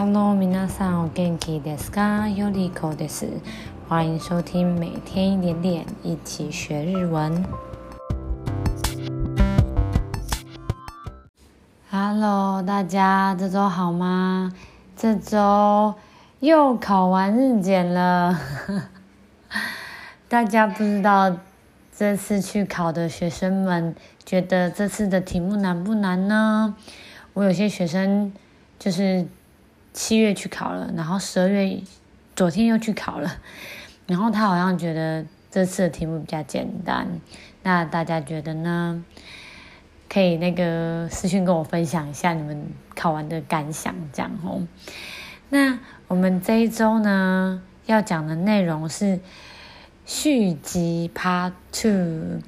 Hello，皆さんお元気ですか？ヨリコです。欢迎收听每天一点点，一起学日文。Hello，大家这周好吗？这周又考完日检了。大家不知道这次去考的学生们觉得这次的题目难不难呢？我有些学生就是。 七月去考了，然后十二月昨天又去考了，然后他好像觉得这次的题目比较简单。那大家觉得呢？可以那个私讯跟我分享一下你们考完的感想，这样哦。那我们这一周呢要讲的内容是续集 Part Two。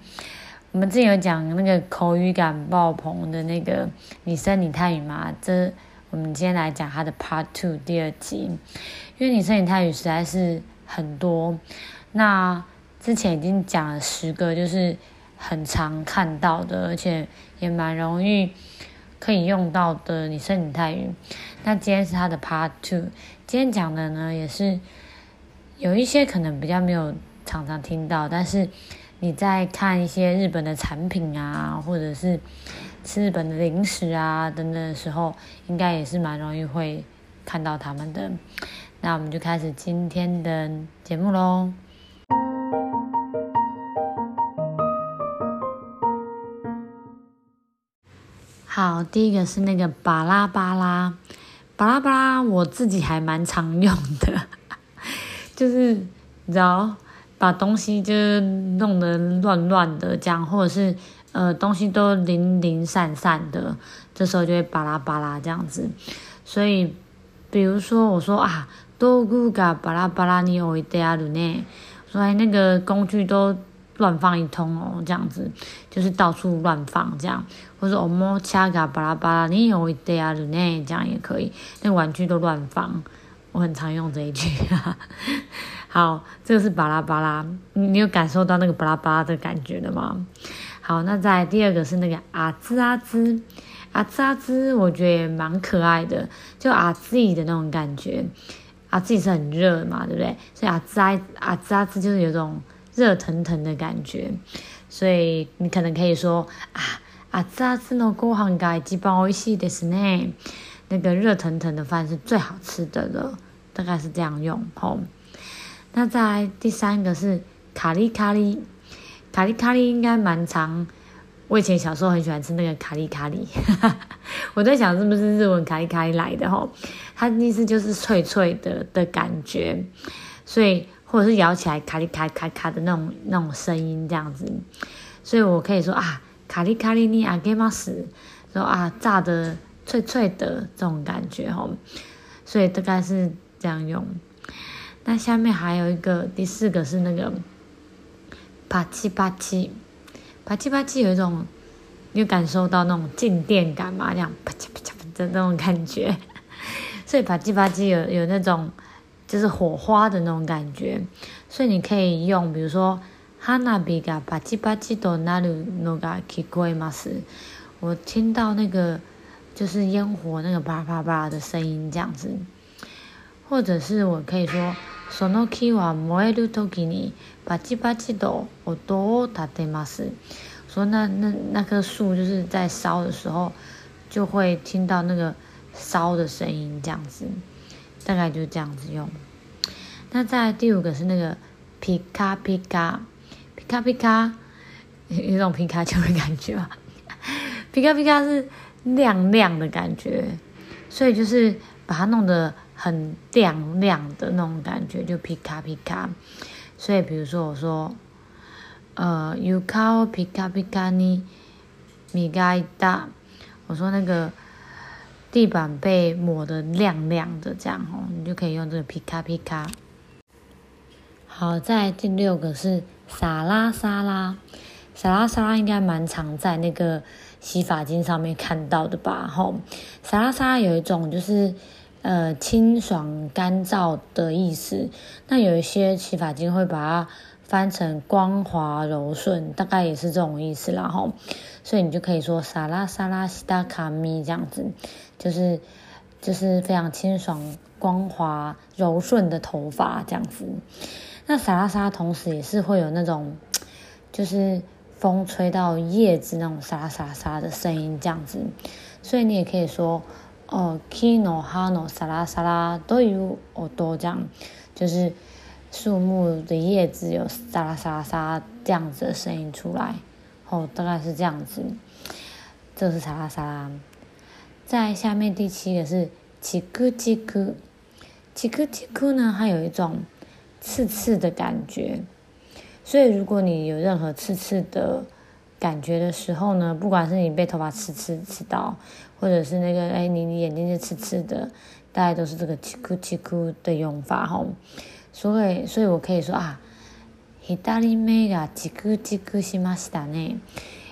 我们之前有讲那个口语感爆棚的那个拟声拟态语嘛？这我们今天来讲它的 Part Two 第二集，因为拟声拟态语实在是很多。那之前已经讲了十个，就是很常看到的，而且也蛮容易可以用到的拟声拟态语。那今天是它的 Part Two，今天讲的呢也是有一些可能比较没有常常听到，但是你在看一些日本的产品啊，或者是。吃日本的零食啊等等的时候，应该也是蛮容易会看到他们的。那我们就开始今天的节目喽。好，第一个是那个巴拉巴拉，巴拉巴拉，我自己还蛮常用的，就是你知道，把东西就弄得乱乱的这样，或者是。呃，东西都零零散散的，这时候就会巴拉巴拉这样子。所以，比如说我说啊，道具が巴拉巴拉に置いてあるね，所以那个工具都乱放一通哦，这样子就是到处乱放这样。或者おもちゃが巴拉巴拉に置いてあるね，这样也可以。那个玩具都乱放， 我很常用这一句。好，这个是巴拉巴拉，你有感受到那个巴拉巴拉的感觉了吗？好，那再第二个是那个阿兹阿兹，阿兹阿兹，我觉得也蛮可爱的，就阿兹的那种感觉，阿兹是很热嘛，对不对？所以阿兹阿阿兹阿兹就是有种热腾腾的感觉，所以你可能可以说啊，阿兹阿兹のご饭が一番美味しいですね， 那个热腾腾的饭是最好吃的了，大概是这样用。吼，那再第三个是卡利卡利。卡利卡利应该蛮长，我以前小时候很喜欢吃那个卡利卡利，我在想是不是日文卡利卡利来的吼，它意思就是脆脆的的感觉，所以或者是咬起来卡利卡卡卡的那种那种声音这样子，所以我可以说啊，卡利卡利你阿给马斯，说啊炸的脆脆的这种感觉吼，所以大概是这样用。那下面还有一个第四个是那个。啪叽啪叽，啪叽啪叽，有一种，你有感受到那种静电感吗？这样啪叽啪叽的那种感觉，所以啪叽啪叽有有那种就是火花的那种感觉，所以你可以用，比如说花火が啪叽啪叽となるのが闻こえます。我听到那个 就是烟火那个啪啪啪的声音这样子，或者是我可以说。その木は燃える时にバチバチと音を立てます。说那那那棵树就是在烧的时候，就会听到那个烧的声音，这样子，大概就这样子用。那再第五个是那个皮卡皮卡，皮卡皮卡，有种皮卡丘的感觉吧？皮卡皮卡是 亮亮的感觉，所以就是把它弄得。很亮亮的那种感觉，就皮卡皮卡。所以，比如说我说，呃，床をピカピカに磨いた。我说那个地板被抹得亮亮的，这样哦，你就可以用这个皮卡皮卡。好，再第六个是沙拉沙拉，沙拉沙拉应该蛮常在那个 洗发精上面看到的吧？吼，沙拉沙拉有一种就是。呃，清爽干燥的意思。那有一些洗发精会把它翻成光滑柔顺，大概也是这种意思啦吼。所以你就可以说沙拉沙拉西达卡咪这样子，就是就是非常清爽、光滑、柔顺的头发这样子。那沙拉沙同时也是会有那种，就是风吹到叶子那种沙沙沙的声音这样子，所以你也可以说哦，kino hano 沙拉沙拉都有哦多这样，就是树木的叶子有沙拉沙拉沙这样子的声音出来，哦，大概是这样子。这是沙拉沙拉。在下面第七个是叽咕叽咕，叽咕叽咕呢，它有一种。刺刺的感觉，所以如果你有任何刺刺的感觉的时候呢，不管是你被头发刺刺刺到，或者是那个哎，你你眼睛是刺刺的，大概都是这个七哭七哭的用法吼。所以，所以我可以说啊，左目がチクチクしましたね。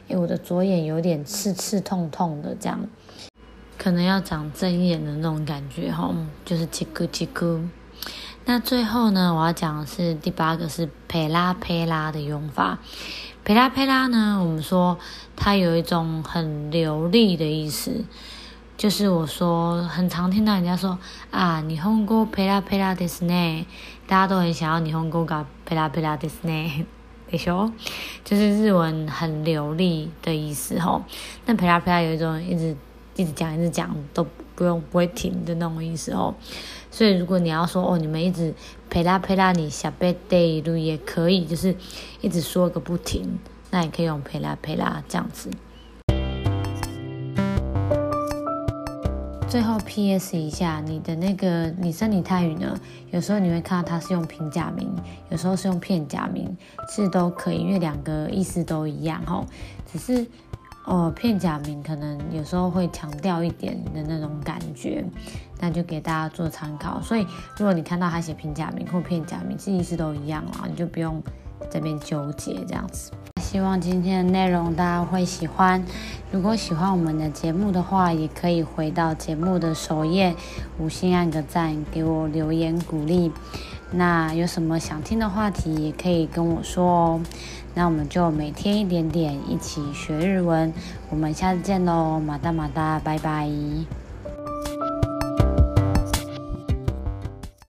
哎，我的左眼有点刺刺痛痛的，这样，可能要长针眼的那种感觉吼，就是七哭七哭。 那最后呢，我要讲的是第八个是佩拉佩拉的用法。佩拉佩拉呢，我们说它有一种很流利的意思，就是我说很常听到人家说啊，日本语ペラペラですね，大家都很想要日本语がペラペラですね，でしょ？就是日文很流利的意思吼。那佩拉佩拉有一种一直 一直讲一直讲都不用不会停的那种意思哦。所以，如果你要说哦，你们一直陪啦陪啦，你下辈子路也可以，就是一直说个不停，那也可以用陪啦陪啦这样子。最后 P.S. 一下，你的那个拟声拟态语呢，有时候你会看到它是用平假名，有时候是用片假名，其实都可以，因为两个意思都一样吼，只是。哦，片假名可能有时候会强调一点的那种感觉，那就给大家做参考。所以，如果你看到他写平假名或片假名，其实意思都一样啦，你就不用这边纠结这样子。希望今天的内容大家会喜欢。如果喜欢我们的节目的话，也可以回到节目的首页，五星按个赞，给我留言鼓励。那有什么想听的话题，也可以跟我说哦。那我们就每天一点点一起学日文，我们下次见喽，马达马达，拜拜。